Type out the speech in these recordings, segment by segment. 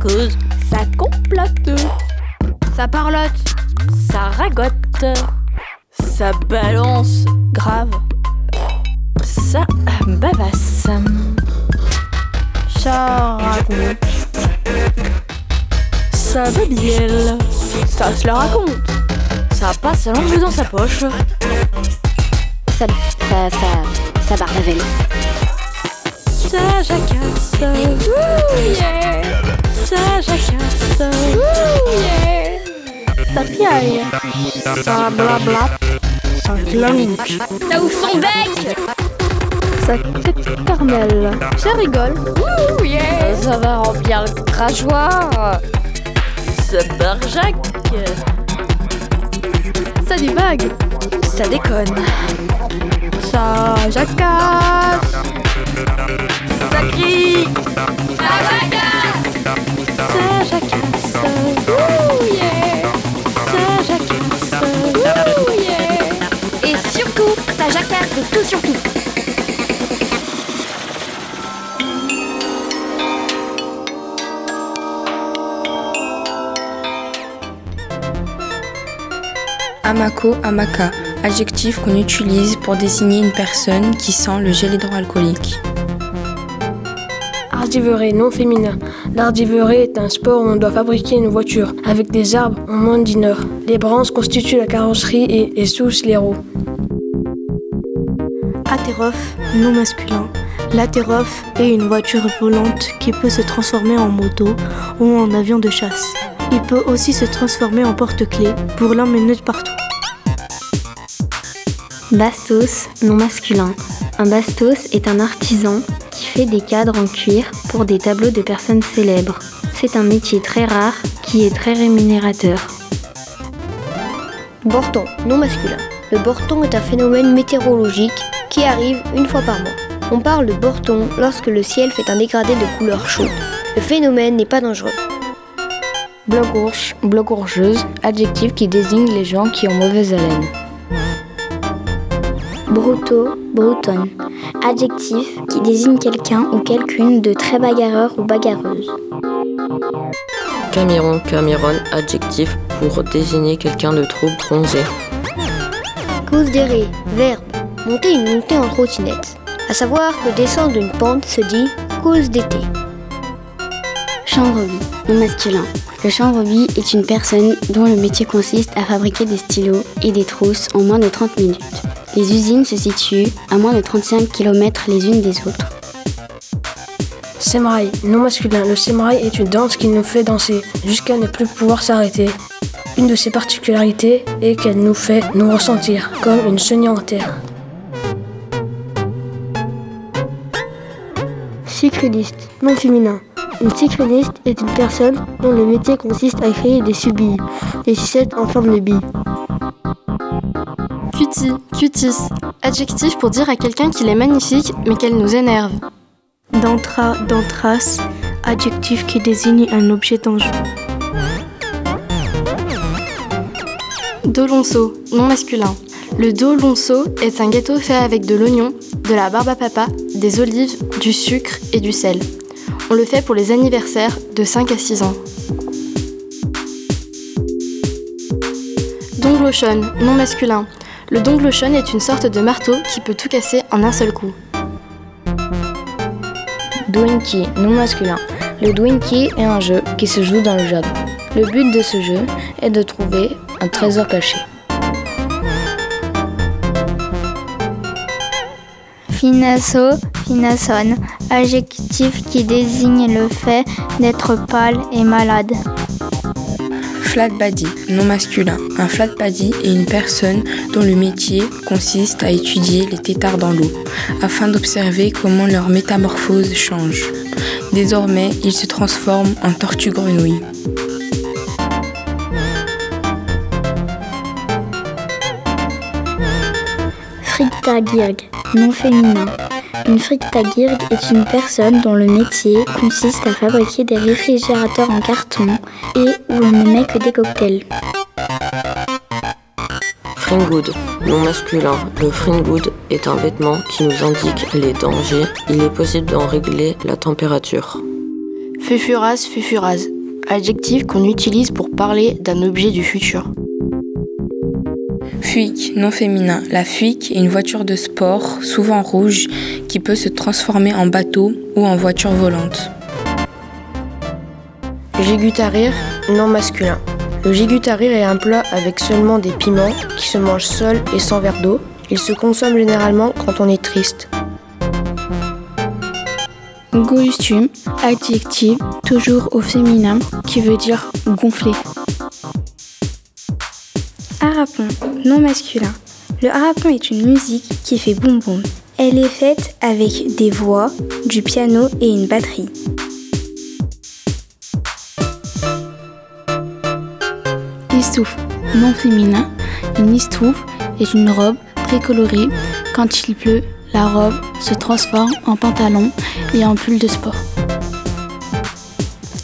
cause, ça complote, ça parlote, ça ragote, ça balance, grave, ça bavasse, ça raconte, ça babielle, ça se la raconte, ça passe sa langue dans sa poche, ça, ça, ça, ça barbavelle. Ça jacasse, Ouh, yeah. Ça jacasse, yeah. ça piaille, ça blabla, ça clanque, ça ouvre son bec, ça carmel, ça rigole, Ouh, yeah. ça va remplir le crachoir, ça barjac, ça divague, ça déconne, ça jacasse, ça crie, ça jacasse, tout. Amako, amaka, adjectif qu'on utilise pour désigner une personne qui sent le gel hydroalcoolique. Ardiverie non féminin. L'ardiverie est un sport où on doit fabriquer une voiture avec des arbres en moins d'une heure. Les branches constituent la carrosserie et les sousses les roues. Non masculin. L'atéroph est une voiture volante qui peut se transformer en moto ou en avion de chasse. Il peut aussi se transformer en porte-clés pour l'emmener partout. Bastos, non masculin. Un bastos est un artisan qui fait des cadres en cuir pour des tableaux de personnes célèbres. C'est un métier très rare qui est très rémunérateur. Borton, non masculin. Le borton est un phénomène météorologique qui arrive une fois par mois. On parle de borton lorsque le ciel fait un dégradé de couleur chaude. Le phénomène n'est pas dangereux. Blogourche, blogourgeuse, adjectif qui désigne les gens qui ont mauvaise haleine. Bruto, brutonne, adjectif qui désigne quelqu'un ou quelqu'une de très bagarreur ou bagarreuse. Camiron, camironne, adjectif pour désigner quelqu'un de trop bronzé. Cause d'errer, verbe, monter une montée en trottinette. À savoir que descendre une pente se dit cause d'été. Chanvre-vie, non masculin. Le chanvre-vie est une personne dont le métier consiste à fabriquer des stylos et des trousses en moins de 30 minutes. Les usines se situent à moins de 35 km les unes des autres. Semraï, non masculin. Le semraï est une danse qui nous fait danser jusqu'à ne plus pouvoir s'arrêter. Une de ses particularités est qu'elle nous fait nous ressentir comme une chenille en terre. Cycliste, non féminin. Une cycliste est une personne dont le métier consiste à créer des subilles, des sucettes en forme de billes. Cutie, cutis, adjectif pour dire à quelqu'un qu'il est magnifique mais qu'elle nous énerve. D'entra, d'entras, adjectif qui désigne un objet dangereux. Dolonceau, non masculin. Le dolonceau est un gâteau fait avec de l'oignon, de la barbe à papa, des olives, du sucre et du sel. On le fait pour les anniversaires de 5 à 6 ans. Donglochon, non masculin. Le donglochon est une sorte de marteau qui peut tout casser en un seul coup. Dwinky, non masculin. Le Dwinky est un jeu qui se joue dans le jardin. Le but de ce jeu est de trouver un trésor caché. Finasso, finasson, adjectif qui désigne le fait d'être pâle et malade. Flat body, non masculin. Un flat body est une personne dont le métier consiste à étudier les têtards dans l'eau, afin d'observer comment leur métamorphose change. Désormais, ils se transforment en tortue grenouille. Non féminin. Une frictagirg est une personne dont le métier consiste à fabriquer des réfrigérateurs en carton et où l'on ne met que des cocktails. Fringwood, non masculin. Le fringwood est un vêtement qui nous indique les dangers. Il est possible d'en régler la température. Fufuras, fufuras. Adjectif qu'on utilise pour parler d'un objet du futur. Fuic, non féminin. La fuic est une voiture de sport, souvent rouge, qui peut se transformer en bateau ou en voiture volante. Gigutarir, non masculin. Le gigutarir est un plat avec seulement des piments qui se mangent seul et sans verre d'eau. Il se consomme généralement quand on est triste. Goustum, adjectif, toujours au féminin, qui veut dire gonfler. Harapon, non masculin. Le harapon est une musique qui fait boum boum. Elle est faite avec des voix, du piano et une batterie. Istouf, non féminin. Une istouf est une robe très colorée. Quand il pleut, la robe se transforme en pantalon et en pull de sport.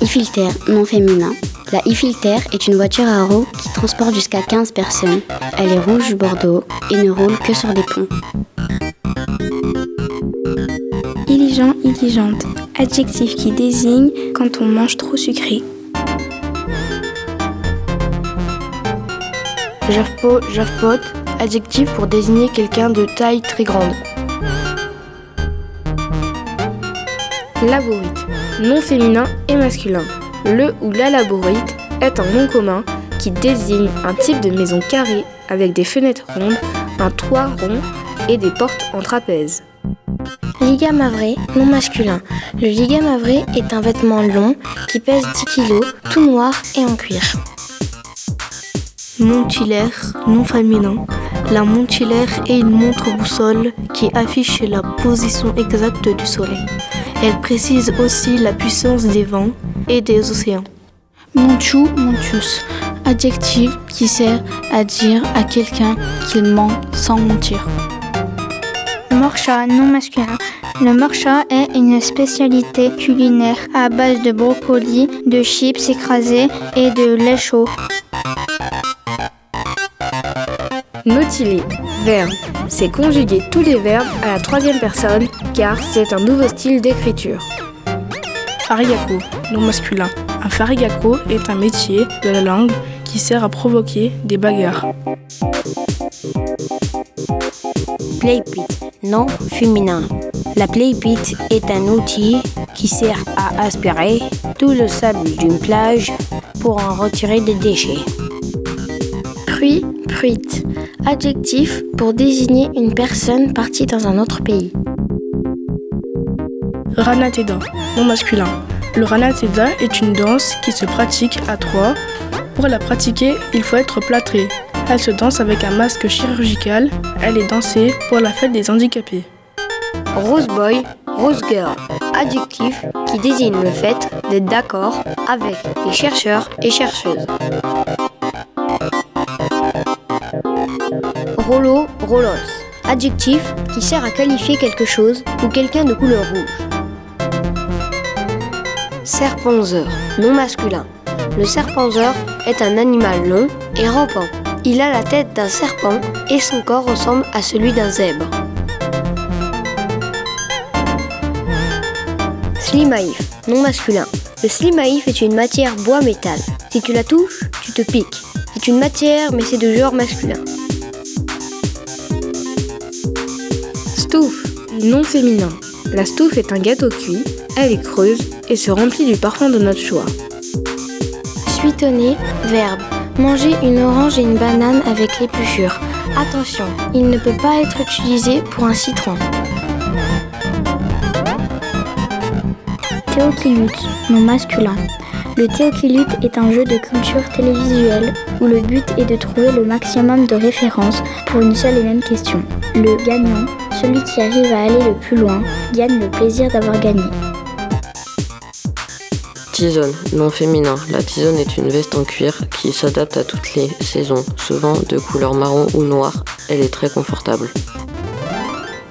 Ifilter, non féminin. La Ifilter est une voiture à roues qui transporte jusqu'à 15 personnes. Elle est rouge bordeaux et ne roule que sur des ponts. Illigent, illigente. Adjectif qui désigne quand on mange trop sucré. Javpo, javpot. Adjectif pour désigner quelqu'un de taille très grande. Laborite, non féminin et masculin. Le ou la laborite est un nom commun qui désigne un type de maison carrée avec des fenêtres rondes, un toit rond et des portes en trapèze. Ligamavré, non masculin. Le ligamavré est un vêtement long qui pèse 10 kg, tout noir et en cuir. Montillaire, non féminin. La montillaire est une montre boussole qui affiche la position exacte du soleil. Elle précise aussi la puissance des vents et des océans. Montu, montus. Adjectif qui sert à dire à quelqu'un qu'il ment sans mentir. Morcha, non masculin. Le morcha est une spécialité culinaire à base de brocolis, de chips écrasés et de lait chaud. Verbe. C'est conjuguer tous les verbes à la troisième personne car c'est un nouveau style d'écriture. Farigako, non masculin. Un farigako est un métier de la langue qui sert à provoquer des bagarres. Playpit, non féminin. La playpit est un outil qui sert à aspirer tout le sable d'une plage pour en retirer des déchets. Pruit, pruite. Adjectif pour désigner une personne partie dans un autre pays. Ranateda, non masculin. Le ranateda est une danse qui se pratique à trois. Pour la pratiquer, il faut être plâtré. Elle se danse avec un masque chirurgical. Elle est dansée pour la fête des handicapés. Rose boy, rose girl. Adjectif qui désigne le fait d'être d'accord avec les chercheurs et chercheuses. Rollo, rollos. Adjectif qui sert à qualifier quelque chose ou quelqu'un de couleur rouge. Serponzeur, non masculin. Le serponzeur est un animal long et rampant. Il a la tête d'un serpent et son corps ressemble à celui d'un zèbre. Slimaïf, non masculin. Le slimaïf est une matière bois-métal. Si tu la touches, tu te piques. C'est une matière, mais c'est de genre masculin. Non féminin. La stouffe est un gâteau cuit, elle est creuse et se remplit du parfum de notre choix. Suitonner, verbe. Manger une orange et une banane avec l'épluchure. Attention, il ne peut pas être utilisé pour un citron. Théoquilute, non masculin. Le théoquilute est un jeu de culture télévisuelle où le but est de trouver le maximum de références pour une seule et même question. Le gagnant, celui qui arrive à aller le plus loin, gagne le plaisir d'avoir gagné. Tisonne, non féminin. La tisonne est une veste en cuir qui s'adapte à toutes les saisons, souvent de couleur marron ou noire. Elle est très confortable.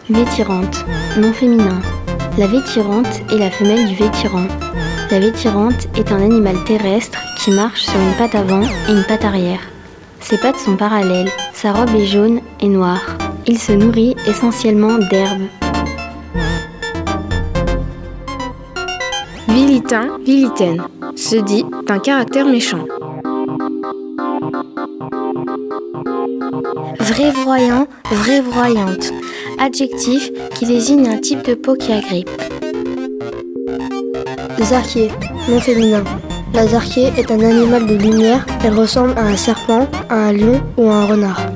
Vétirante, non féminin. La vétirante est la femelle du vétirant. La vétirante est un animal terrestre qui marche sur une patte avant et une patte arrière. Ses pattes sont parallèles, sa robe est jaune et noire. Il se nourrit essentiellement d'herbes. Vilitin, vilitaine, se dit d'un caractère méchant. Vrai-voyant, vraie-voyante. Adjectif qui désigne un type de peau qui agrippe. Zarquier, nom féminin. La zarquier est un animal de lumière. Elle ressemble à un serpent, à un lion ou à un renard.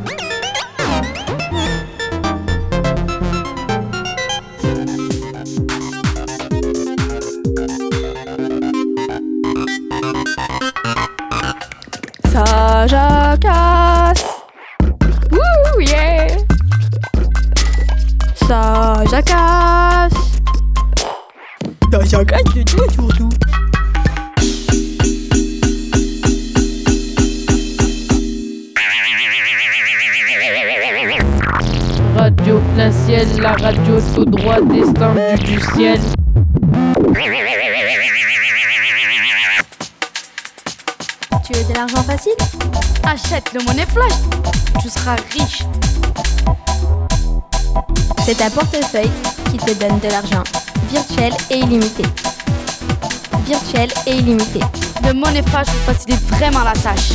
Du ciel. Tu veux de l'argent facile? Achète le monnaie flash. Tu seras riche. C'est un portefeuille qui te donne de l'argent virtuel et illimité. Virtuel et illimité. Le monnaie flash vous facilite vraiment la tâche.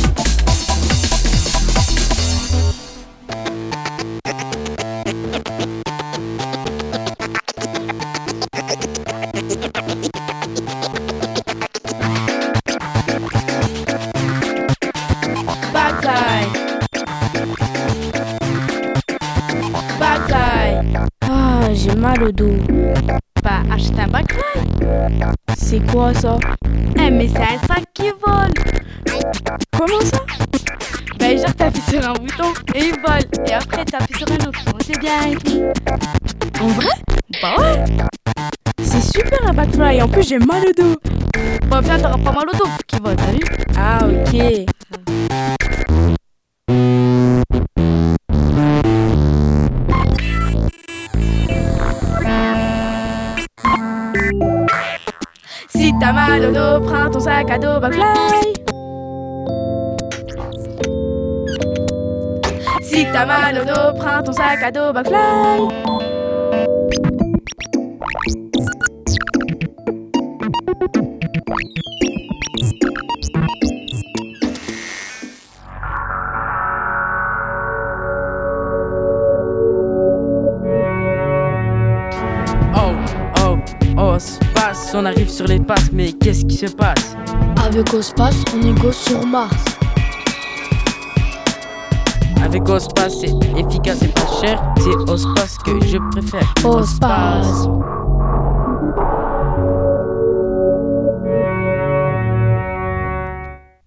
Dos. Bah, achète un backline. C'est quoi ça? Eh, mais c'est un sac qui vole. Comment ça? Bah, genre, t'appuies sur un bouton et il vole. Et après, t'appuies sur un autre. C'est bien. En vrai? Bah ouais. C'est super un backfly, en plus j'ai mal au dos. Bon, viens, t'auras pas mal au dos pour qu'il vole, t'as vu? Ah ok. Si t'as mal au dos, prends ton sac à dos backfly. Si t'as mal au dos, prends ton sac à dos backfly. Sur les passes, mais qu'est-ce qui se passe? Avec Ospace, on négocie sur Mars. Avec Ospace, c'est efficace et pas cher, c'est Ospace que je préfère. Ospace.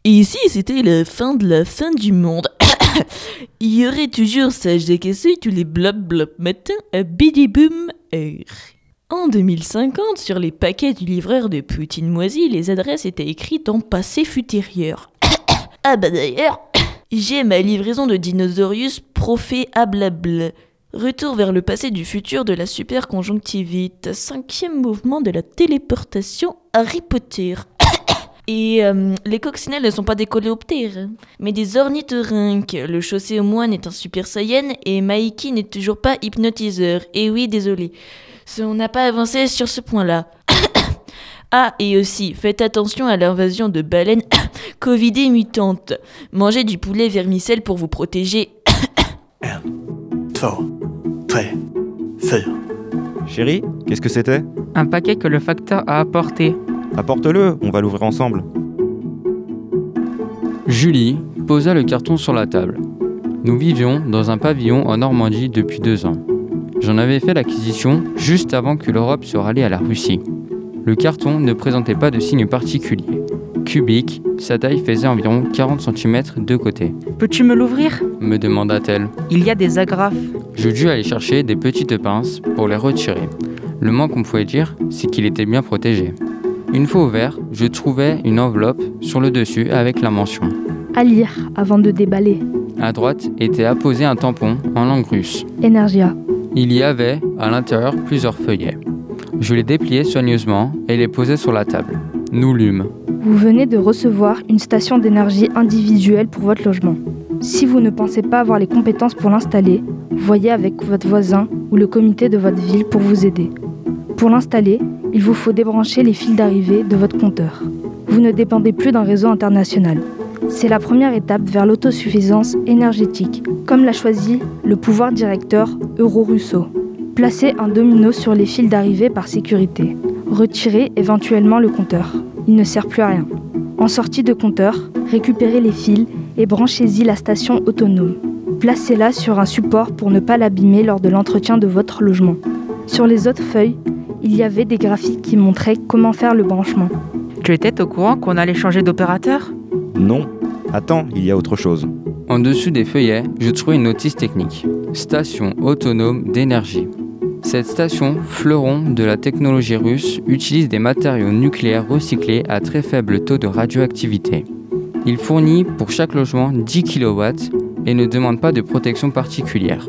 Et ici, c'était la fin de la fin du monde. Il y aurait toujours sage des tous les blop blop matins à bidi boom heure. En 2050, sur les paquets du livreur de Poutine moisi, les adresses étaient écrites en passé futérieur. ah bah d'ailleurs, j'ai ma livraison de Dinosaurius Prophéablable. Retour vers le passé du futur de la superconjonctivite, cinquième mouvement de la téléportation Harry Potter. Et euh, les coccinelles ne sont pas des coléoptères, mais des ornithorynques. Le chaussé au moine est un super saiyan et Maiki n'est toujours pas hypnotiseur. Et oui, désolé. On n'a pas avancé sur ce point-là. ah, et aussi, faites attention à l'invasion de baleines covidées mutantes. Mangez du poulet vermicelle pour vous protéger. Två, tre, fyra. Chérie, qu'est-ce que c'était? Un paquet que le facteur a apporté. Apporte-le, on va l'ouvrir ensemble. Julie posa le carton sur la table. Nous vivions dans un pavillon en Normandie depuis deux ans. J'en avais fait l'acquisition juste avant que l'Europe se rallie à la Russie. Le carton ne présentait pas de signe particulier. Cubique, sa taille faisait environ 40 cm de côté. Peux-tu me l'ouvrir? Me demanda-t-elle. Il y a des agrafes. Je dus aller chercher des petites pinces pour les retirer. Le moins qu'on pouvait dire, c'est qu'il était bien protégé. Une fois ouvert, je trouvais une enveloppe sur le dessus avec la mention. À lire avant de déballer. À droite était apposé un tampon en langue russe. Energia. Il y avait, à l'intérieur, plusieurs feuillets. Je les dépliais soigneusement et les posais sur la table. Nous lûmes. Vous venez de recevoir une station d'énergie individuelle pour votre logement. Si vous ne pensez pas avoir les compétences pour l'installer, voyez avec votre voisin ou le comité de votre ville pour vous aider. Pour l'installer, il vous faut débrancher les fils d'arrivée de votre compteur. Vous ne dépendez plus d'un réseau international. C'est la première étape vers l'autosuffisance énergétique, comme l'a choisi le pouvoir directeur Euro-Russo. Placez un domino sur les fils d'arrivée par sécurité. Retirez éventuellement le compteur. Il ne sert plus à rien. En sortie de compteur, récupérez les fils et branchez-y la station autonome. Placez-la sur un support pour ne pas l'abîmer lors de l'entretien de votre logement. Sur les autres feuilles, il y avait des graphiques qui montraient comment faire le branchement. Tu étais au courant qu'on allait changer d'opérateur? Non. Attends, il y a autre chose. En dessous des feuillets, je trouvais une notice technique. Station autonome d'énergie. Cette station, fleuron de la technologie russe, utilise des matériaux nucléaires recyclés à très faible taux de radioactivité. Il fournit pour chaque logement 10 kW et ne demande pas de protection particulière.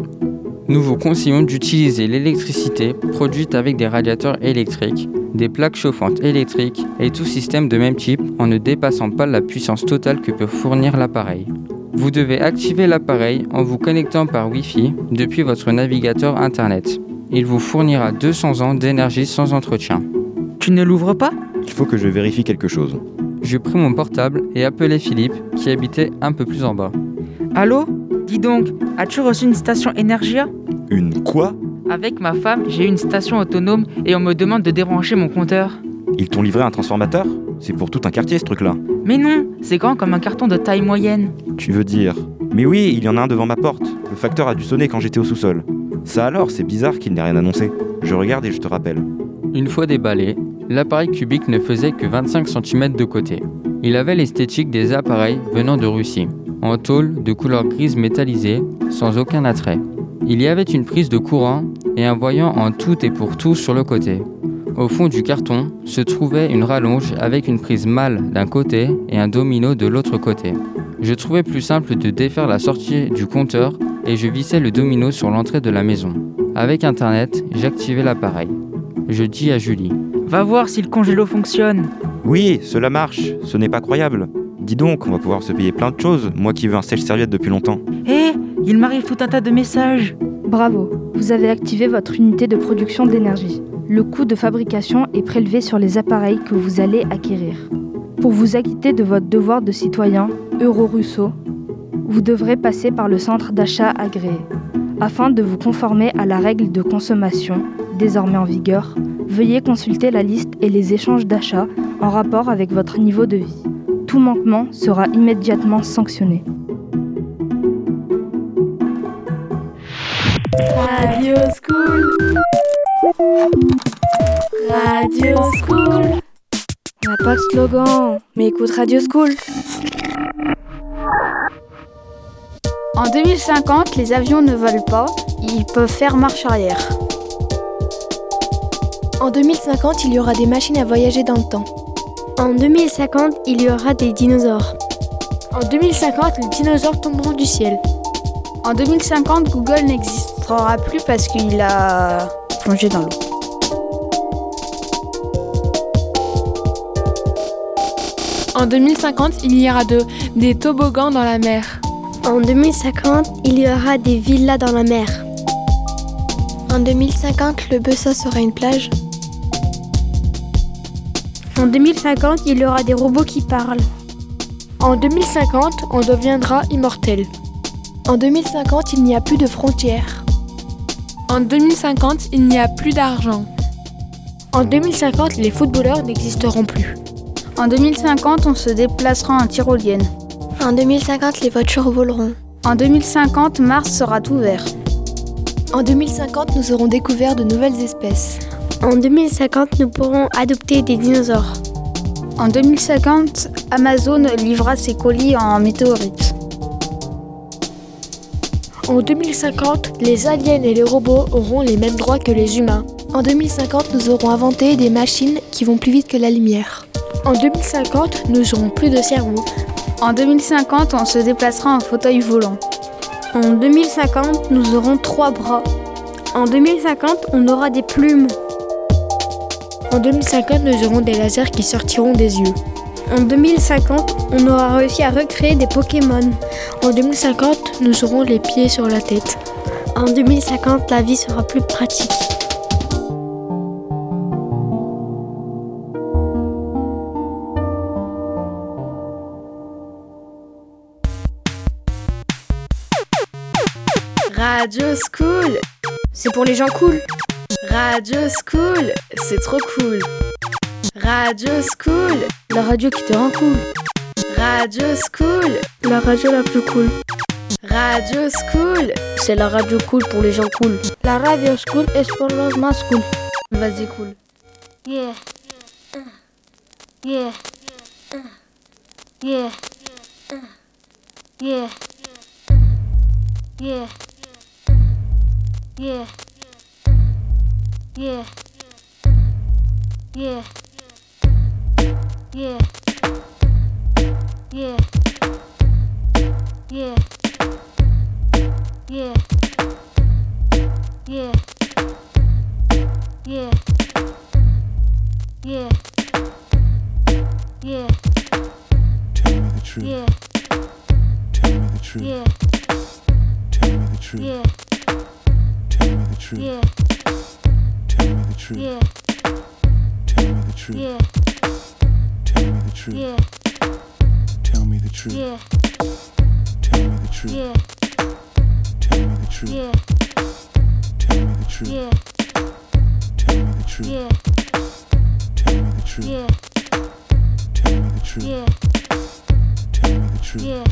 Nous vous conseillons d'utiliser l'électricité produite avec des radiateurs électriques, des plaques chauffantes électriques et tout système de même type en ne dépassant pas la puissance totale que peut fournir l'appareil. Vous devez activer l'appareil en vous connectant par Wi-Fi depuis votre navigateur Internet. Il vous fournira 200 ans d'énergie sans entretien. Tu ne l'ouvres pas? Il faut que je vérifie quelque chose. Je pris mon portable et appelai Philippe, qui habitait un peu plus en bas. Allô? Dis donc, as-tu reçu une station Energia? Une quoi? Avec ma femme, j'ai une station autonome et on me demande de débrancher mon compteur. Ils t'ont livré un transformateur? C'est pour tout un quartier ce truc-là. Mais non, c'est grand comme un carton de taille moyenne. Tu veux dire Mais oui, il y en a un devant ma porte. Le facteur a dû sonner quand j'étais au sous-sol. Ça alors, c'est bizarre qu'il n'ait rien annoncé. Je regarde et je te rappelle. Une fois déballé, l'appareil cubique ne faisait que 25 cm de côté. Il avait l'esthétique des appareils venant de Russie, en tôle de couleur grise métallisée, sans aucun attrait. Il y avait une prise de courant et un voyant en tout et pour tout sur le côté. Au fond du carton se trouvait une rallonge avec une prise mâle d'un côté et un domino de l'autre côté. Je trouvais plus simple de défaire la sortie du compteur et je vissais le domino sur l'entrée de la maison. Avec internet, j'activais l'appareil. Je dis à Julie Va voir si le congélo fonctionne. Oui, cela marche, ce n'est pas croyable. Dis donc, on va pouvoir se payer plein de choses, moi qui veux un sèche-serviette depuis longtemps. Hé, il m'arrive tout un tas de messages. Bravo, vous avez activé votre unité de production d'énergie. Le coût de fabrication est prélevé sur les appareils que vous allez acquérir. Pour vous acquitter de votre devoir de citoyen, Euro-Russo, vous devrez passer par le centre d'achat agréé. Afin de vous conformer à la règle de consommation, désormais en vigueur, veuillez consulter la liste et les échanges d'achats en rapport avec votre niveau de vie. Tout manquement sera immédiatement sanctionné. Radio School. Radio School. On n'a pas de slogan, mais écoute Radio School. En 2050, les avions ne volent pas, ils peuvent faire marche arrière. En 2050, il y aura des machines à voyager dans le temps. En 2050, il y aura des dinosaures. En 2050, les dinosaures tomberont du ciel. En 2050, Google n'existera plus parce qu'il a plongé dans l'eau. En 2050, il y aura de, des toboggans dans la mer. En 2050, il y aura des villas dans la mer. En 2050, le Bessa sera une plage. En 2050, il y aura des robots qui parlent. En 2050, on deviendra immortel. En 2050, il n'y a plus de frontières. En 2050, il n'y a plus d'argent. En 2050, les footballeurs n'existeront plus. En 2050, on se déplacera en tyrolienne. En 2050, les voitures voleront. En 2050, Mars sera tout vert. En 2050, nous aurons découvert de nouvelles espèces. En 2050, nous pourrons adopter des dinosaures. En 2050, Amazon livrera ses colis en météorite. En 2050, les aliens et les robots auront les mêmes droits que les humains. En 2050, nous aurons inventé des machines qui vont plus vite que la lumière. En 2050, nous aurons plus de cerveau. En 2050, on se déplacera en fauteuil volant. En 2050, nous aurons trois bras. En 2050, on aura des plumes. En 2050, nous aurons des lasers qui sortiront des yeux. En 2050, on aura réussi à recréer des Pokémon. En 2050, nous aurons les pieds sur la tête. En 2050, la vie sera plus pratique. Radio School C'est pour les gens cool Radio School C'est trop cool Radio School, la radio qui te rend cool. Radio School, la radio la plus cool. Radio School, c'est la radio cool pour les gens cool. La radio School est pour los más cool. Vas-y cool. Yeah. Yeah. Yeah. Yeah. Yeah. Yeah. Yeah. Yeah. Yeah. Yeah. Yeah. Yeah. Yeah. Yeah. Yeah. Yeah. Tell me the truth. Yeah. Tell me the truth. Yeah. Tell me the truth. Yeah. Tell me the truth. Yeah. Tell me the truth. Yeah. Tell me the truth. Yeah. Tell me the truth. Yeah. Tell me the truth. Yeah. Tell me the truth. Yeah. Tell me the truth. Yeah. Tell me the truth. Yeah. Tell me the truth. Yeah. Tell me the truth. Yeah. Tell me the truth. Yeah. Tell me the truth. Yeah.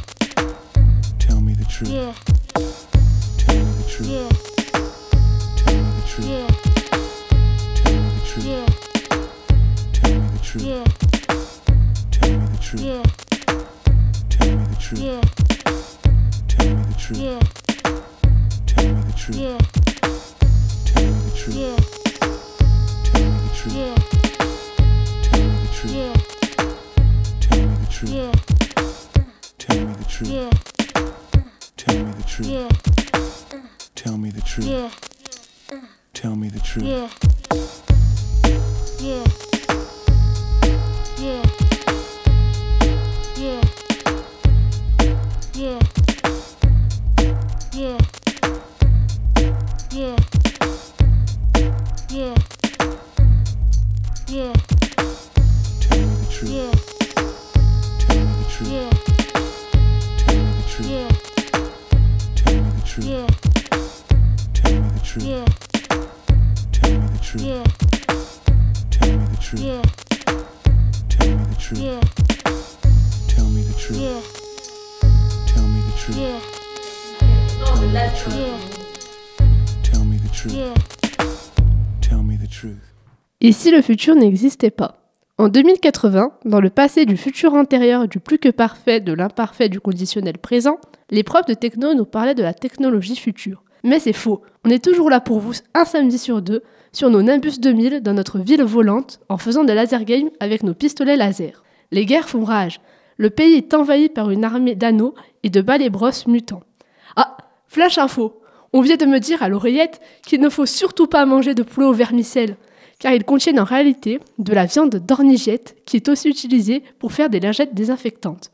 Tell me the truth. Yeah. Tell me the truth. Yeah. Tell me the truth. Yeah. Tell me the truth. Yeah. Tell me the truth. Yeah. Tell me the truth. Yeah. Tell me the truth. Yeah. Tell me the truth. Yeah. Tell me the truth. Yeah. Tell me the truth. Yeah. Tell me the truth. Yeah. Tell me the truth. Yeah. Tell me the truth. Yeah. Tell me the truth. Yeah. Tell me the truth. Yeah. Tell me the truth. Yeah. Tell me the truth. Yeah. Yeah. Et si le futur n'existait pas? En 2080, dans le passé du futur antérieur du plus que parfait de l'imparfait du conditionnel présent, les profs de techno nous parlaient de la technologie future. Mais c'est faux, on est toujours là pour vous un samedi sur deux sur nos Nimbus 2000 dans notre ville volante en faisant des laser games avec nos pistolets laser. Les guerres font rage. Le pays est envahi par une armée d'anneaux et de balais brosses mutants. Ah, flash info On vient de me dire à l'oreillette qu'il ne faut surtout pas manger de poulet au vermicelle, car ils contiennent en réalité de la viande d'ornigette qui est aussi utilisée pour faire des lingettes désinfectantes.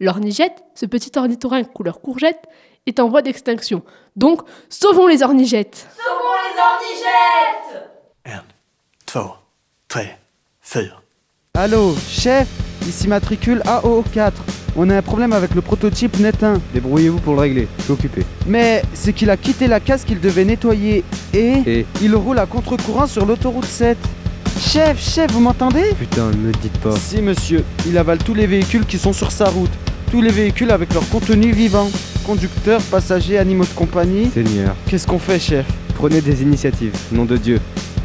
L'ornigette, ce petit ornithorynque couleur courgette, est en voie d'extinction. Donc, sauvons les ornigettes Sauvons les ornigettes Två, tre, fyra. Allô, chef Ici matricule AO4. On a un problème avec le prototype Net 1. Débrouillez-vous pour le régler, je suis occupé. Mais c'est qu'il a quitté la case qu'il devait nettoyer et, Et il roule à contre-courant sur l'autoroute 7. Chef, chef, vous m'entendez? Putain, ne me dites pas. Si, monsieur. Il avale tous les véhicules qui sont sur sa route. Tous les véhicules avec leur contenu vivant. Conducteurs, passagers, animaux de compagnie. Seigneur, Qu'est-ce qu'on fait, chef? Prenez des initiatives, nom de Dieu.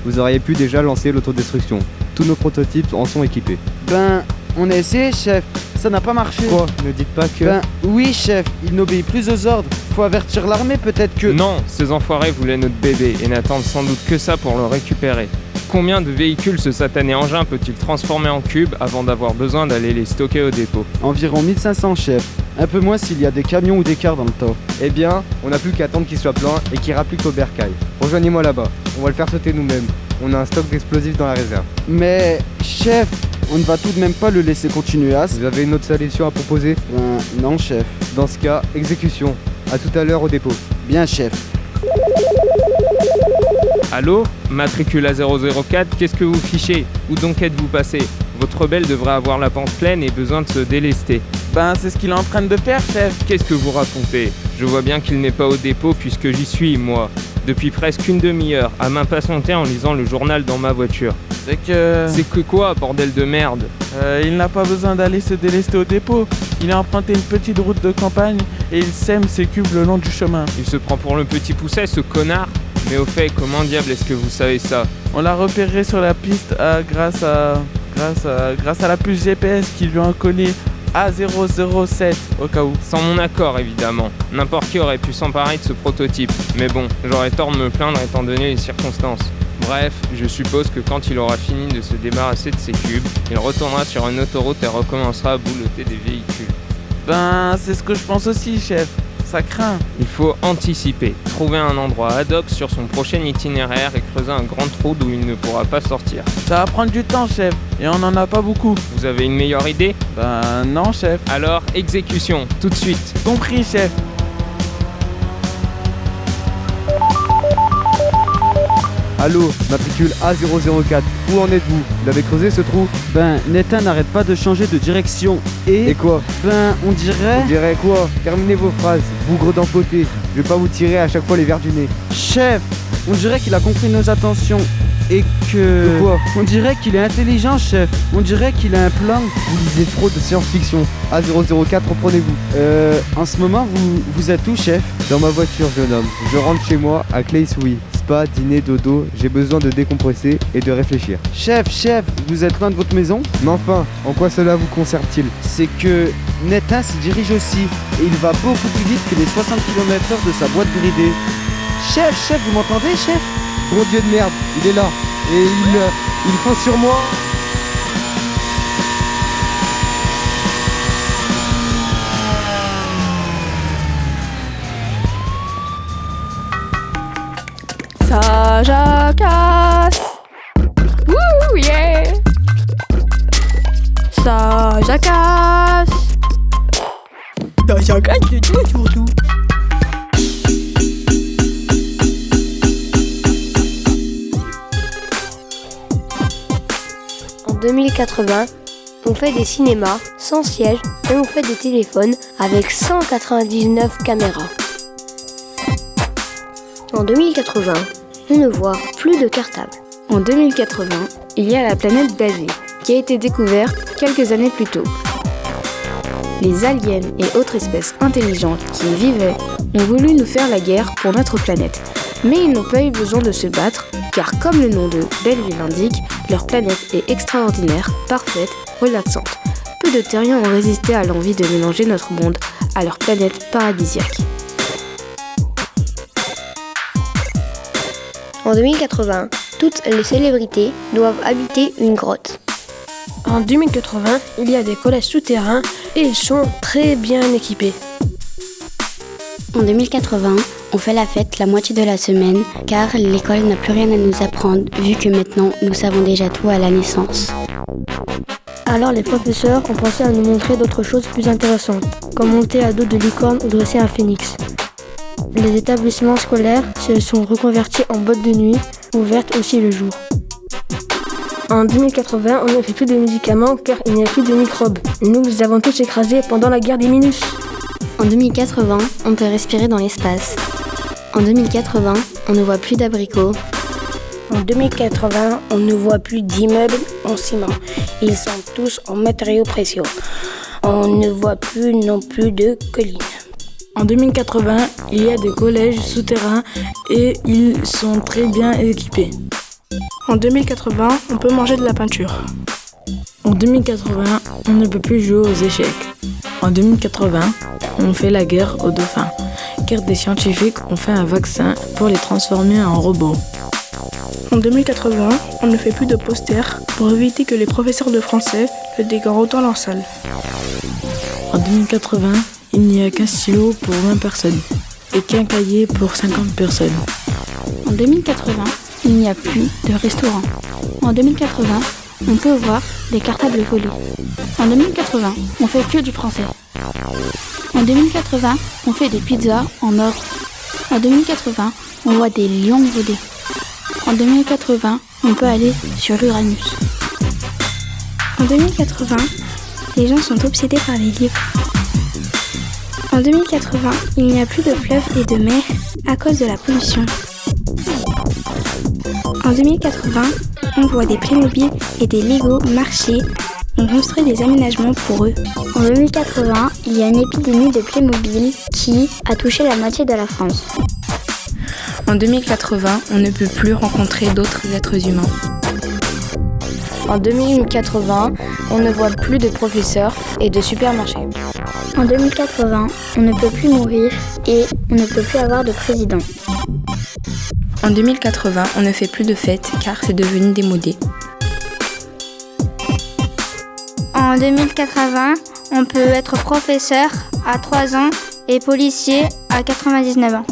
Vous auriez pu déjà lancer l'autodestruction. Tous nos prototypes en sont équipés. Ben, on a essayé, chef. Ça n'a pas marché. Quoi Ne dites pas que. Ben, oui, chef. Il n'obéit plus aux ordres. Faut avertir l'armée, peut-être que. Non, ces enfoirés voulaient notre bébé et n'attendent sans doute que ça pour le récupérer. Combien de véhicules ce satané engin peut-il transformer en cubes avant d'avoir besoin d'aller les stocker au dépôt Environ 1500, chef. Un peu moins s'il y a des camions ou des cars dans le tas. Eh bien, on n'a plus qu'à attendre qu'il soit plein et qu'il rapplique au bercail. Rejoignez-moi là-bas, on va le faire sauter nous-mêmes. On a un stock d'explosifs dans la réserve. Mais, chef, on ne va tout de même pas le laisser continuer à... Vous avez une autre solution à proposer? Ben, non, chef. Dans ce cas, exécution. À tout à l'heure au dépôt. Bien, chef. Allô Matricula 004, qu'est-ce que vous fichez? Où donc êtes-vous passé? Votre rebelle devrait avoir la pente pleine et besoin de se délester. Ben, c'est ce qu'il est en train de faire, chef. Qu'est-ce que vous racontez? Je vois bien qu'il n'est pas au dépôt puisque j'y suis, moi. Depuis presque une demi-heure, à m'impatienter en lisant le journal dans ma voiture. C'est que. C'est que quoi, bordel de merde? Euh, il n'a pas besoin d'aller se délester au dépôt. Il a emprunté une petite route de campagne et il sème ses cubes le long du chemin. Il se prend pour le petit pousset, ce connard Mais au fait, comment diable est-ce que vous savez ça On l'a repéré sur la piste grâce à. grâce à. grâce à la puce GPS qui lui a collé A007 au cas où. Sans mon accord, évidemment. N'importe qui aurait pu s'emparer de ce prototype. Mais bon, j'aurais tort de me plaindre étant donné les circonstances. Bref, je suppose que quand il aura fini de se débarrasser de ses cubes, il retournera sur une autoroute et recommencera à boulotter des véhicules. Ben, c'est ce que je pense aussi, chef. Ça craint. Il faut anticiper, trouver un endroit ad hoc sur son prochain itinéraire et creuser un grand trou d'où il ne pourra pas sortir. Ça va prendre du temps, chef, et on n'en a pas beaucoup. Vous avez une meilleure idée? Ben non, chef. Alors, exécution, tout de suite. Compris, chef. Allô, matricule A004, où en êtes-vous? Vous l'avez creusé ce trou? Ben, Nathan n'arrête pas de changer de direction et... Et quoi Ben, on dirait... On dirait quoi Terminez vos phrases, bougre d'empoté. Je vais pas vous tirer à chaque fois les verres du nez. Chef, on dirait qu'il a compris nos attentions et que... De quoi On dirait qu'il est intelligent, chef. On dirait qu'il a un plan. Vous lisez trop de science-fiction. A004, reprenez-vous. Euh, en ce moment, vous, vous êtes où, chef? Dans ma voiture, jeune homme. Je rentre chez moi à Clay-Souris. Spa, dîner, dodo, j'ai besoin de décompresser et de réfléchir. Chef, chef, vous êtes loin de votre maison? Mais enfin, en quoi cela vous concerne-t-il? C'est que Netin se dirige aussi et il va beaucoup plus vite que les 60 km/h de sa boîte bridée. Chef, chef, vous m'entendez, chef? Bon Dieu de merde, il est là. Et il, euh, il fonce sur moi. Ça jacasse. Wouh, yeah. Ça jacasse. Ça jacasse de tout surtout. En 2080, on fait des cinémas sans siège et on fait des téléphones avec 199 caméras. En 2080, ne voit plus de cartables. En 2080, il y a la planète Davé, qui a été découverte quelques années plus tôt. Les aliens et autres espèces intelligentes qui y vivaient ont voulu nous faire la guerre pour notre planète. Mais ils n'ont pas eu besoin de se battre, car comme le nom de Belleville l'indique, leur planète est extraordinaire, parfaite, relaxante. Peu de terriens ont résisté à l'envie de mélanger notre monde à leur planète paradisiaque. En 2080, toutes les célébrités doivent habiter une grotte. En 2080, il y a des collèges souterrains et ils sont très bien équipés. En 2080, on fait la fête la moitié de la semaine car l'école n'a plus rien à nous apprendre vu que maintenant nous savons déjà tout à la naissance. Alors les professeurs ont pensé à nous montrer d'autres choses plus intéressantes, comme monter à dos de licorne ou dresser un phénix. Les établissements scolaires se sont reconvertis en boîtes de nuit, ouvertes aussi le jour. En 2080, on ne fait plus de médicaments car il n'y a plus de microbes. Nous les avons tous écrasés pendant la guerre des Minus. En 2080, on peut respirer dans l'espace. En 2080, on ne voit plus d'abricots. En 2080, on ne voit plus d'immeubles en ciment. Ils sont tous en matériaux précieux. On ne voit plus non plus de collines. En 2080, il y a des collèges souterrains et ils sont très bien équipés. En 2080, on peut manger de la peinture. En 2080, on ne peut plus jouer aux échecs. En 2080, on fait la guerre aux dauphins, car des scientifiques ont fait un vaccin pour les transformer en robots. En 2080, on ne fait plus de posters pour éviter que les professeurs de français ne décorent autant leur salle. En 2080, il n'y a qu'un stylo pour 20 personnes et qu'un cahier pour 50 personnes. En 2080, il n'y a plus de restaurant. En 2080, on peut voir des cartables volés. En 2080, on fait que du français. En 2080, on fait des pizzas en or. En 2080, on voit des lions voler. En 2080, on peut aller sur Uranus. En 2080, les gens sont obsédés par les livres. En 2080, il n'y a plus de fleuves et de mers à cause de la pollution. En 2080, on voit des Playmobil et des Lego marcher. On construit des aménagements pour eux. En 2080, il y a une épidémie de Playmobil qui a touché la moitié de la France. En 2080, on ne peut plus rencontrer d'autres êtres humains. En 2080, on ne voit plus de professeurs et de supermarchés. En 2080, on ne peut plus mourir et on ne peut plus avoir de président. En 2080, on ne fait plus de fêtes car c'est devenu démodé. En 2080, on peut être professeur à 3 ans et policier à 99 ans.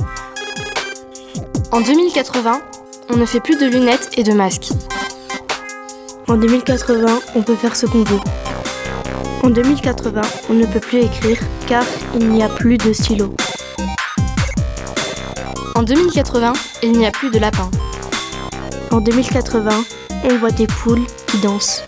En 2080, on ne fait plus de lunettes et de masques. En 2080, on peut faire ce qu'on veut. En 2080, on ne peut plus écrire car il n'y a plus de stylo. En 2080, il n'y a plus de lapins. En 2080, on voit des poules qui dansent.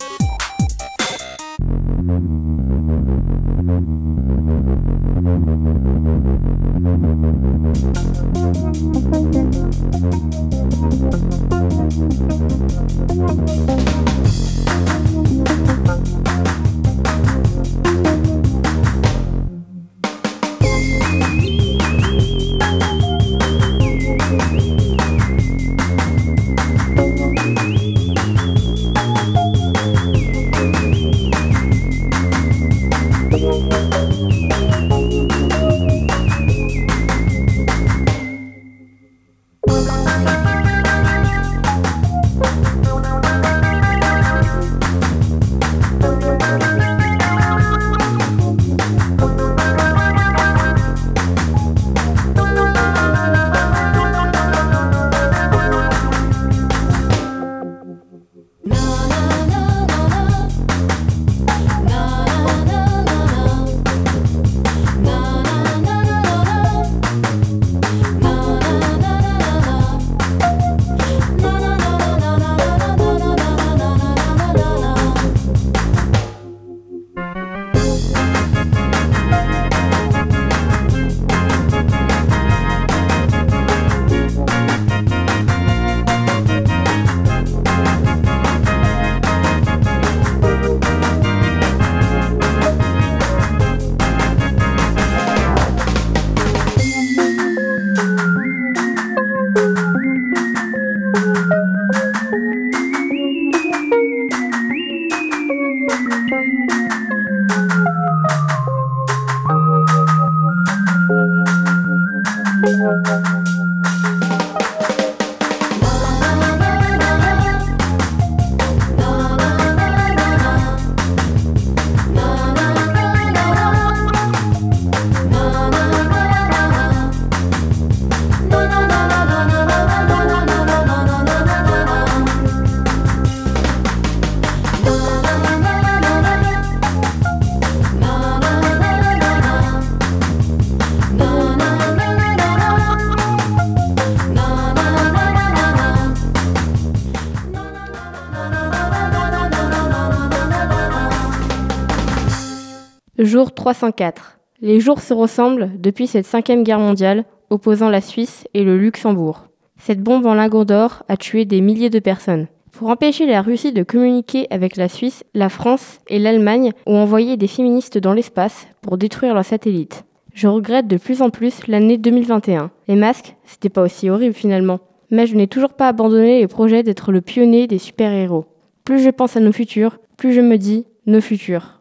Jour 304. Les jours se ressemblent depuis cette cinquième guerre mondiale opposant la Suisse et le Luxembourg. Cette bombe en lingots d'or a tué des milliers de personnes. Pour empêcher la Russie de communiquer avec la Suisse, la France et l'Allemagne ont envoyé des féministes dans l'espace pour détruire leurs satellites. Je regrette de plus en plus l'année 2021. Les masques, c'était pas aussi horrible finalement. Mais je n'ai toujours pas abandonné les projets d'être le pionnier des super-héros. Plus je pense à nos futurs, plus je me dis nos futurs.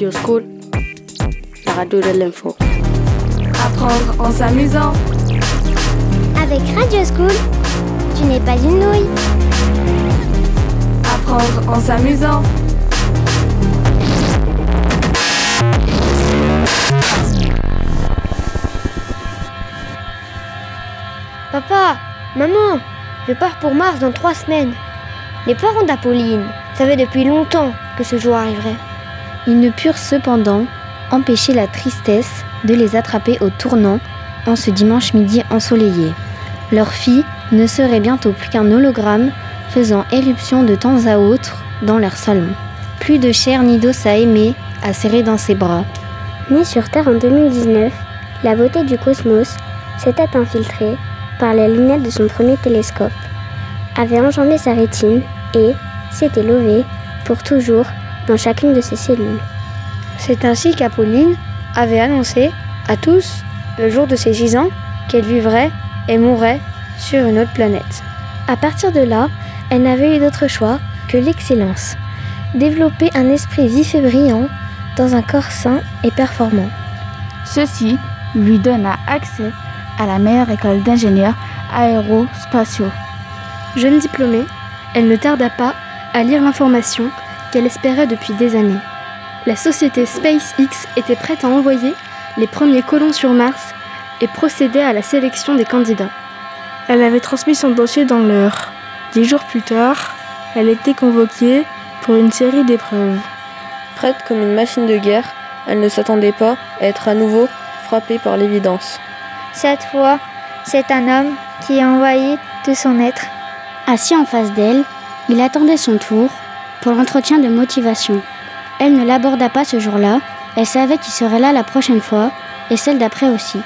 Radio School, la radio de l'info. Apprendre en s'amusant. Avec Radio School, tu n'es pas une nouille. Apprendre en s'amusant. Papa, maman, je pars pour Mars dans trois semaines. Les parents d'Apolline savaient depuis longtemps que ce jour arriverait. Ils ne purent cependant empêcher la tristesse de les attraper au tournant en ce dimanche midi ensoleillé. Leur fille ne serait bientôt plus qu'un hologramme faisant éruption de temps à autre dans leur salon. Plus de chair ni d'os à aimer, à serrer dans ses bras. Né sur Terre en 2019, la beauté du cosmos s'était infiltrée par les lunettes de son premier télescope, avait enjambé sa rétine et s'était levée pour toujours dans chacune de ses cellules. C'est ainsi qu'Apolline avait annoncé à tous, le jour de ses 6 ans, qu'elle vivrait et mourrait sur une autre planète. À partir de là, elle n'avait eu d'autre choix que l'excellence. Développer un esprit vif et brillant dans un corps sain et performant. Ceci lui donna accès à la meilleure école d'ingénieurs aérospatiaux. Jeune diplômée, elle ne tarda pas à lire l'information qu'elle espérait depuis des années. La société SpaceX était prête à envoyer les premiers colons sur Mars et procédait à la sélection des candidats. Elle avait transmis son dossier dans l'heure. Dix jours plus tard, elle était convoquée pour une série d'épreuves. Prête comme une machine de guerre, elle ne s'attendait pas à être à nouveau frappée par l'évidence. Cette fois, c'est un homme qui est envahi de son être. Assis en face d'elle, il attendait son tour pour l'entretien de motivation. Elle ne l'aborda pas ce jour-là, elle savait qu'il serait là la prochaine fois et celle d'après aussi.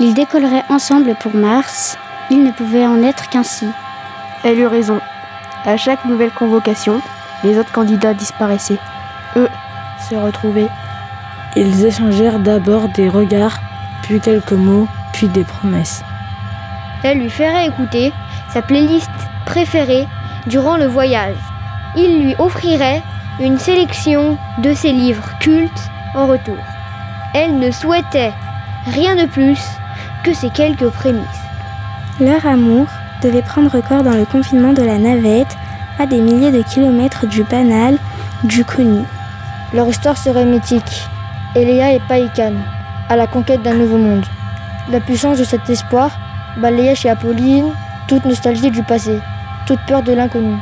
Ils décolleraient ensemble pour Mars, il ne pouvait en être qu'ainsi. Elle eut raison. À chaque nouvelle convocation, les autres candidats disparaissaient. Eux se retrouvaient. Ils échangèrent d'abord des regards, puis quelques mots, puis des promesses. Elle lui ferait écouter sa playlist préférée durant le voyage. Il lui offrirait une sélection de ses livres cultes en retour. Elle ne souhaitait rien de plus que ces quelques prémices. Leur amour devait prendre corps dans le confinement de la navette, à des milliers de kilomètres du banal, du connu. Leur histoire serait mythique. Eléa et Païkan, à la conquête d'un nouveau monde. La puissance de cet espoir balayait chez Apolline toute nostalgie du passé, toute peur de l'inconnu.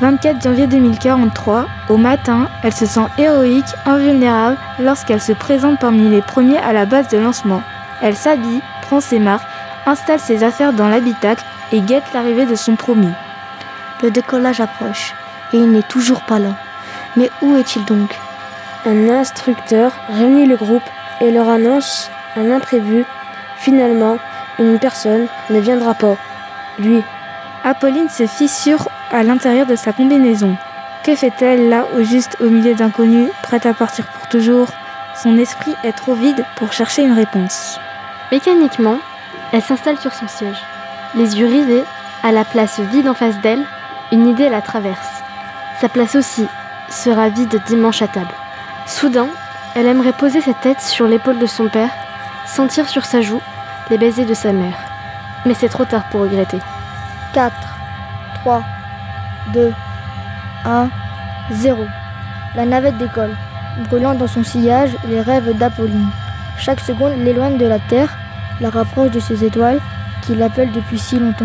24 janvier 2043, au matin, elle se sent héroïque, invulnérable lorsqu'elle se présente parmi les premiers à la base de lancement. Elle s'habille, prend ses marques, installe ses affaires dans l'habitacle et guette l'arrivée de son promis. Le décollage approche et il n'est toujours pas là. Mais où est-il donc? Un instructeur réunit le groupe et leur annonce un imprévu. Finalement, une personne ne viendra pas. Lui. Apolline se fissure à l'intérieur de sa combinaison. Que fait-elle là au juste au milieu d'inconnus, prête à partir pour toujours? Son esprit est trop vide pour chercher une réponse. Mécaniquement, elle s'installe sur son siège. Les yeux rivés, à la place vide en face d'elle, une idée la traverse. Sa place aussi sera vide dimanche à table. Soudain, elle aimerait poser sa tête sur l'épaule de son père, sentir sur sa joue les baisers de sa mère. Mais c'est trop tard pour regretter. 4, 3, 2, 1, 0. La navette décolle, brûlant dans son sillage les rêves d'Apolline. Chaque seconde l'éloigne de la Terre, la rapproche de ses étoiles qui l'appellent depuis si longtemps.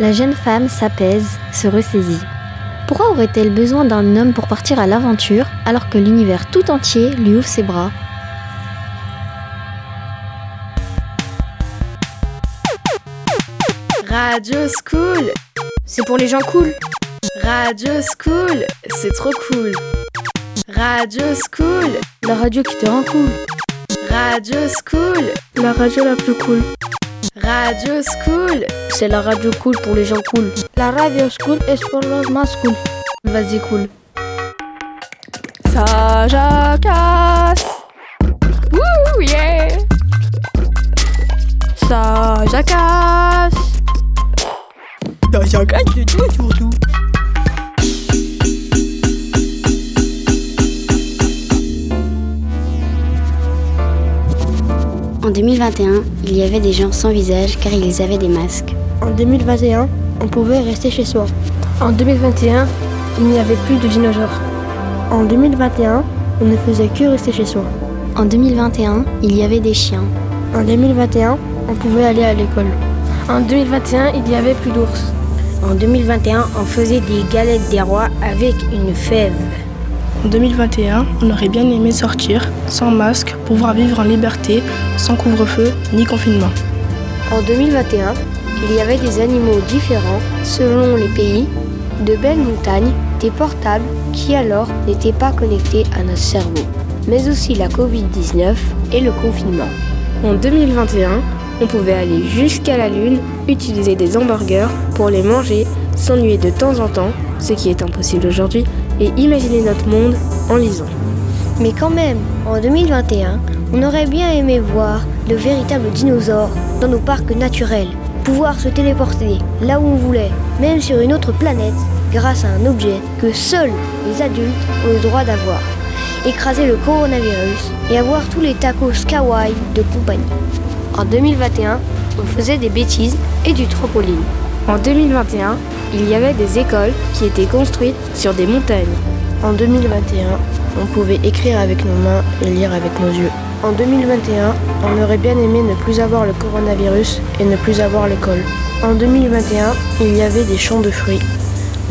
La jeune femme s'apaise, se ressaisit. Pourquoi aurait-elle besoin d'un homme pour partir à l'aventure alors que l'univers tout entier lui ouvre ses bras? Radio School, c'est pour les gens cool. Radio School, c'est trop cool. Radio School, la radio qui te rend cool. Radio School, la radio la plus cool. Radio School, c'est la radio cool pour les gens cool. La radio school est pour les más cool. Vas-y cool. Ça jacasse. Wouh yeah. Ça jacasse. Ça jacasse de tout surtout. En 2021, il y avait des gens sans visage car ils avaient des masques. En 2021, on pouvait rester chez soi. En 2021, il n'y avait plus de dinosaures. En 2021, on ne faisait que rester chez soi. En 2021, il y avait des chiens. En 2021, on pouvait aller à l'école. En 2021, il n'y avait plus d'ours. En 2021, on faisait des galettes des rois avec une fève. En 2021, on aurait bien aimé sortir, sans masque, pouvoir vivre en liberté, sans couvre-feu ni confinement. En 2021, il y avait des animaux différents selon les pays, de belles montagnes, des portables qui alors n'étaient pas connectés à notre cerveau. mais aussi la Covid-19 et le confinement. En 2021, on pouvait aller jusqu'à la Lune, utiliser des hamburgers pour les manger, s'ennuyer de temps en temps, ce qui est impossible aujourd'hui, et imaginer notre monde en lisant. Mais quand même, en 2021, on aurait bien aimé voir de véritables dinosaures dans nos parcs naturels, pouvoir se téléporter là où on voulait, même sur une autre planète, grâce à un objet que seuls les adultes ont le droit d'avoir. Écraser le coronavirus et avoir tous les tacos kawaii de compagnie. En 2021, on faisait des bêtises et du trampoline. En 2021, il y avait des écoles qui étaient construites sur des montagnes. En 2021, on pouvait écrire avec nos mains et lire avec nos yeux. En 2021, on aurait bien aimé ne plus avoir le coronavirus et ne plus avoir l'école. En 2021, il y avait des champs de fruits.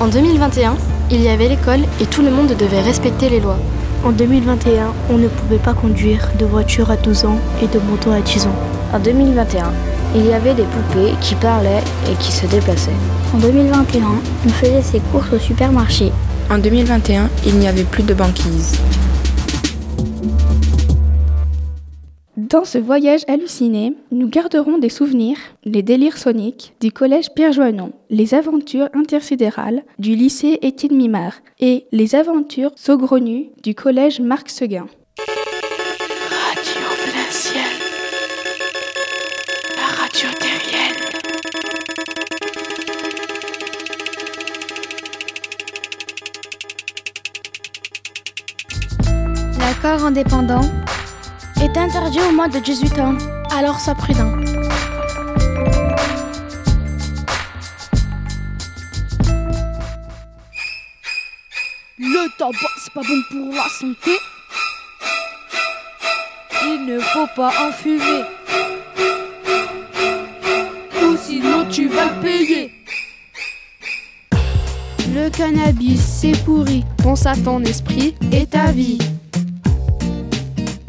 En 2021, il y avait l'école et tout le monde devait respecter les lois. En 2021, on ne pouvait pas conduire de voiture à 12 ans et de moto à 10 ans. En 2021, il y avait des poupées qui parlaient et qui se déplaçaient. En 2021, on faisait ses courses au supermarché. En 2021, il n'y avait plus de banquise. Dans ce voyage halluciné, nous garderons des souvenirs, les délires soniques du collège Pierre Joannon, les aventures intersidérales du lycée Étienne Mimard et les aventures saugrenues du collège Marc Seguin. Indépendant est interdit au moins de 18 ans, alors sois prudent. Le tabac, c'est pas bon pour la santé. Il ne faut pas en fumer. Ou sinon tu vas payer. Le cannabis, c'est pourri. Pense à ton esprit et ta vie.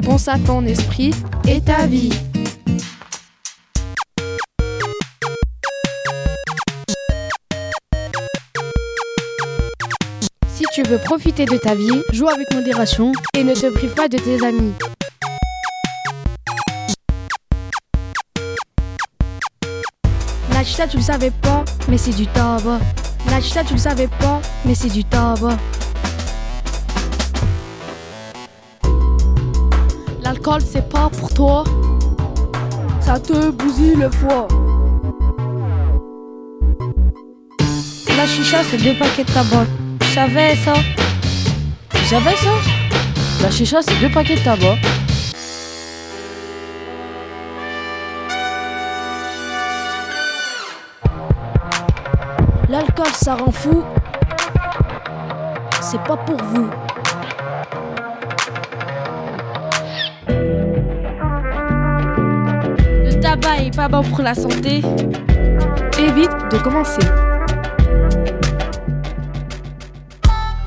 Pense à ton esprit et ta vie. Si tu veux profiter de ta vie, joue avec modération et ne te prive pas de tes amis. La chita, tu le savais pas, mais c'est du tabac. La chita, tu le savais pas, mais c'est du tabac. L'alcool, c'est pas pour toi. Ça te bousille le foie. La chicha, c'est deux paquets de tabac. Tu savais ça? Tu savais ça? La chicha, c'est deux paquets de tabac. L'alcool, ça rend fou. C'est pas pour vous. Tabac est pas bon pour la santé. Évite de commencer.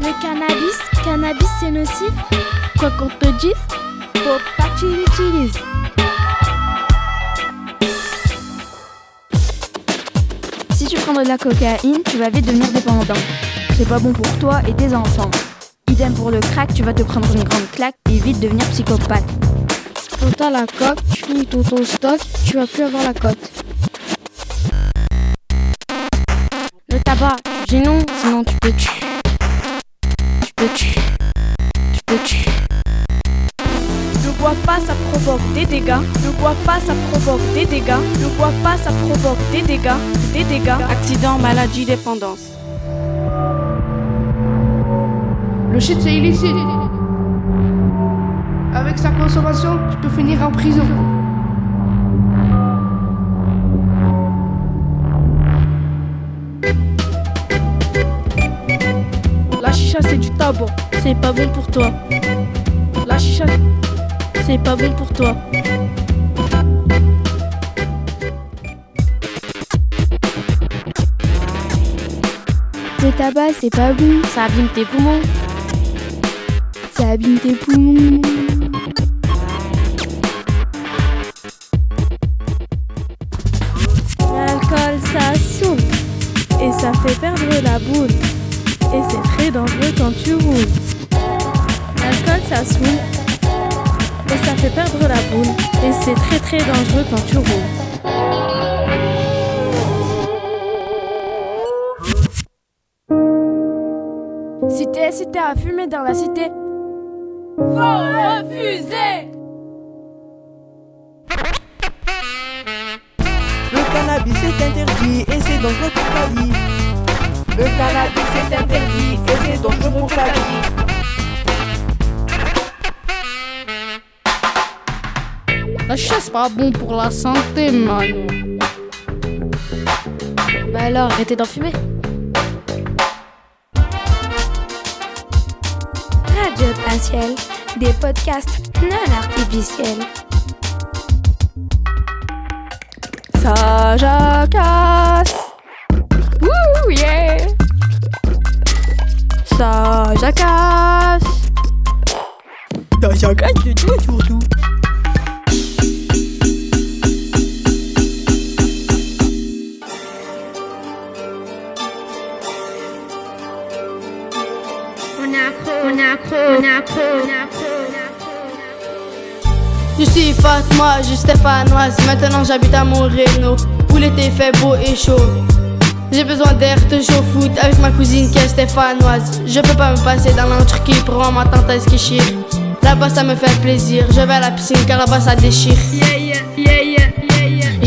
Le cannabis, cannabis c'est nocif. Quoi qu'on te dise, faut pas que tu l'utilises. Si tu prends de la cocaïne, tu vas vite devenir dépendant. C'est pas bon pour toi et tes enfants. Idem pour le crack, tu vas te prendre une grande claque et vite devenir psychopathe. Quand t'as la coque, tu finis ton stock, tu vas plus avoir la cote. Le tabac, non, sinon tu peux tuer. Tu peux tuer. Tu peux tuer. Ne bois pas, ça provoque des dégâts. Ne bois pas, ça provoque des dégâts. Ne bois pas, ça provoque des dégâts. Des dégâts. Accident, maladie, dépendance. Le shit, c'est illicite. Avec sa consommation, tu peux finir en prison. La chicha, c'est du tabac. C'est pas bon pour toi. La chicha, c'est pas bon pour toi. Le tabac, c'est pas bon. Ça abîme tes poumons. Ça abîme tes poumons. Très dangereux quand tu roules. Cité, cité à fumer dans la cité. Pas bon pour la santé, Manu. Bah alors, arrêtez d'en fumer. Radio Partiel, des podcasts non artificiels. Ça jacasse. Wouh, yeah. Ça jacasse. Ça jacasse de tout surtout. On Je suis Fatma, je suis stéphanoise. Maintenant j'habite à Moreno, où l'été fait beau et chaud. J'ai besoin d'air, chaud foot avec ma cousine qui est stéphanoise. Je peux pas me passer dans la Turquie pour voir ma tante à. Là-bas ça me fait plaisir, je vais à la piscine car là-bas ça déchire.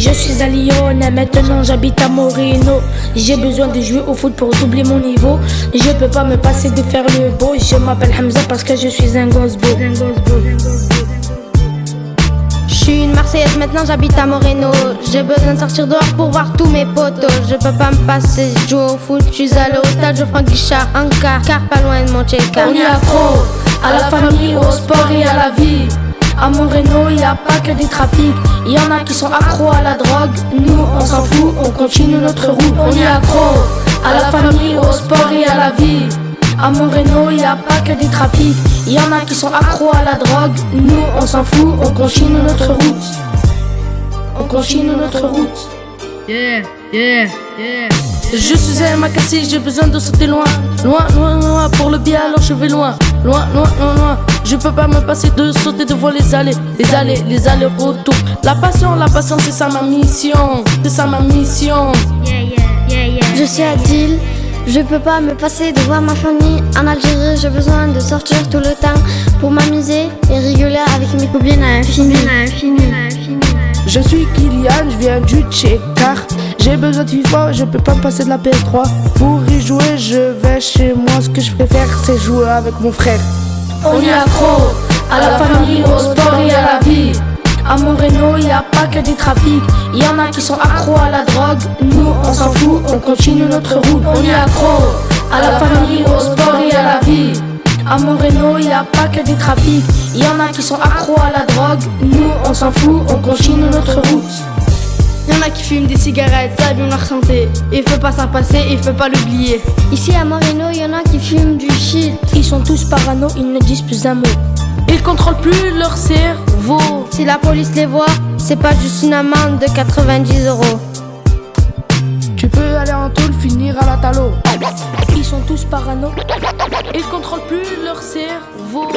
Je suis à Lyon, maintenant j'habite à Moreno. J'ai besoin de jouer au foot pour doubler mon niveau. Je peux pas me passer de faire le beau. Je m'appelle Hamza parce que je suis un gosse beau. Je suis une Marseillaise, maintenant j'habite à Moreno. J'ai besoin de sortir dehors pour voir tous mes potos. Je peux pas me passer, je joue au foot. Je suis allé au stade, je prends Guichard, un car, car pas loin de mon check On y accro à la famille, au sport et à la vie. À Moreno, y a pas que des trafics. Y en a qui sont accros à la drogue. Nous, on s'en fout, on continue notre route. On y accro à la famille, au sport et à la vie. À Moreno, y a pas que des trafics. Y en a qui sont accros à la drogue. Nous, on s'en fout, on continue notre route. On continue notre route. Yeah, yeah, yeah. Je suis un macassi, j'ai besoin de sauter loin. Loin, loin, loin, pour le bien, alors je vais loin. Loin, loin, loin, loin. Je peux pas me passer de sauter devant les allées. Les allées, les allées retour. La passion, la passion, c'est ça ma mission. C'est ça ma mission. Je suis Adil, je peux pas me passer de voir ma famille en Algérie. J'ai besoin de sortir tout le temps pour m'amuser et rigoler avec mes copines à l'infini. Je suis Kylian, je viens du Tchékar. J'ai besoin de FIFA, je peux pas passer de la PS3. Pour y jouer, je vais chez moi. Ce que je préfère, c'est jouer avec mon frère. On y accro à la famille, au sport et à la vie. À Moreno, y a pas que des trafics. Y en a qui sont accros à la drogue. Nous, on s'en fout, on continue notre route. On y accro à la famille, au sport et à la vie. À Moreno, y a pas que des trafics. Y en a qui sont accros à la drogue. Nous, on s'en fout, on continue notre route. Y'en a qui fument des cigarettes, ça abîme leur santé. Il faut pas s'en passer, il faut pas l'oublier. Ici à Moreno, il y en a qui fument du shit. Ils sont tous parano, ils ne disent plus un mot. Ils contrôlent plus leur cerveau. Si la police les voit, c'est pas juste une amende de 90 euros. Tu peux aller en tôle, finir à la talo. Ils sont tous parano. Ils contrôlent plus leur cerveau.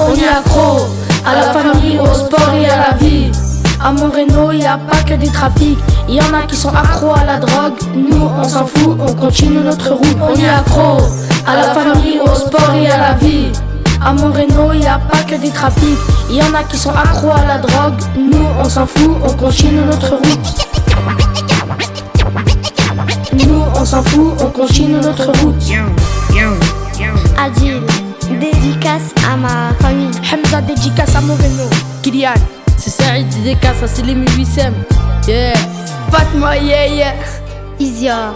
On y accro à la famille, au sport et à la vie. À Moreno, y a pas que des trafics. Y en a qui sont accros à la drogue. Nous, on s'en fout, on continue notre route. On y accro à la famille, au sport et à la vie. À Moreno, y a pas que des trafics. Y en a qui sont accros à la drogue. Nous, on s'en fout, on continue notre route. Nous, on s'en fout, on continue notre route. Adil, dédicace à ma famille. Hamza, dédicace à Moreno. Kylian, c'est Saïd, dédicace à Selim 8 Yeah. Fatma, yeah, yeah. Isia.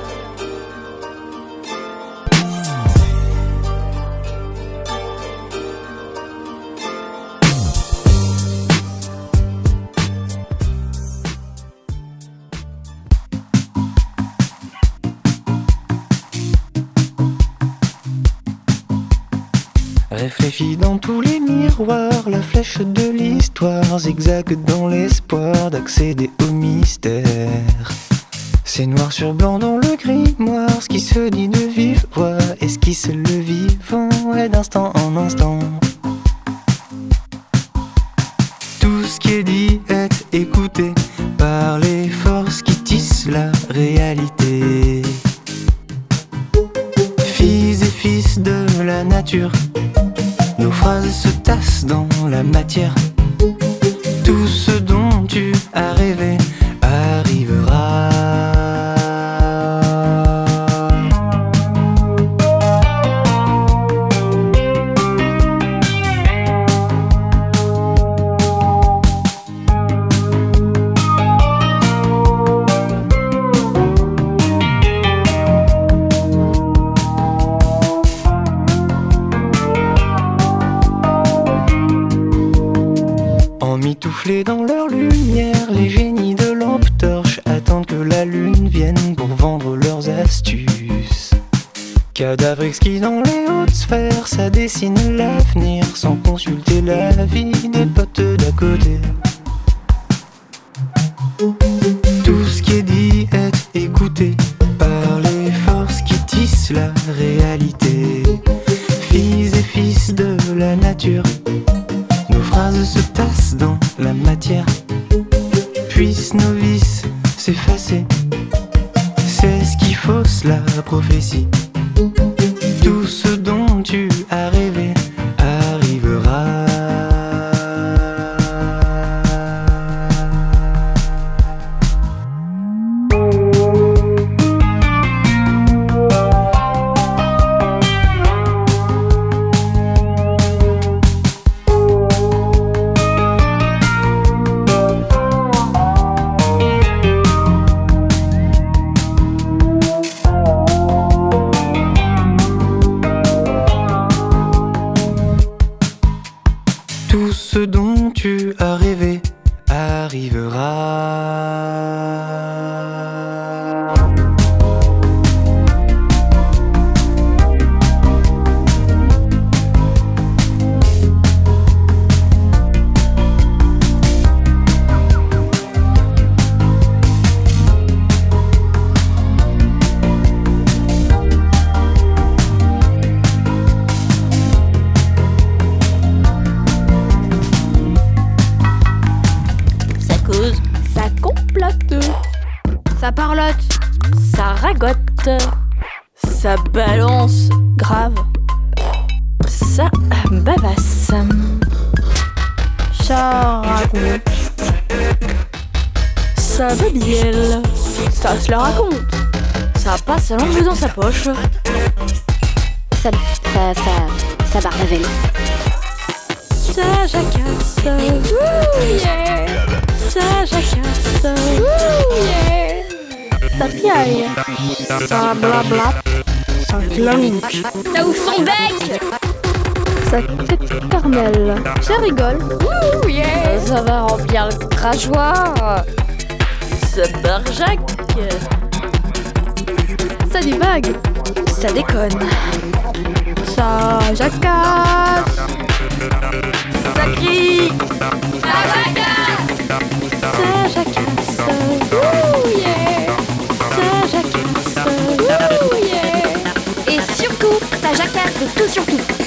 Réfléchis dans tous les miroirs, la flèche de l'histoire zigzague dans l'espoir d'accéder au mystère. C'est noir sur blanc dans le grimoire, ce qui se dit de vive voix, esquisse le vivant et d'instant en instant. ce qui est dit est écouté par les forces qui tissent la réalité. Fils et fils de la nature, se tassent dans la matière. Tout ce dont tu as Dans leur lumière, les génies de lampe torche attendent que la lune vienne pour vendre leurs astuces. Cadavre exquis dans les hautes sphères, ça dessine l'avenir sans consulter la vie des potes d'à côté. Tout ce qui est dit est écouté par les forces qui tissent la réalité. Fils et fils de la nature, nos phrases se tassent dans la matière. Puissent nos vices s'effacer, c'est ce qui fausse la prophétie. Ça balance grave, ça bavasse, ça raconte, ça babielle, ça se la raconte, ça passe sa langue dans sa poche, Ça, ça, ça, ça barbavelle. ça jacasse, yeah. ça jacasse, Ouh, yeah. Ça piaille, ça blabla, ça clanque, ça ouvre son bec, ça carmel, ça rigole, Ouh, yeah. ça va remplir le crachoir, ça barjac, ça divague, ça déconne, ça jacasse. Ça crie. Ça la de tout sur tout.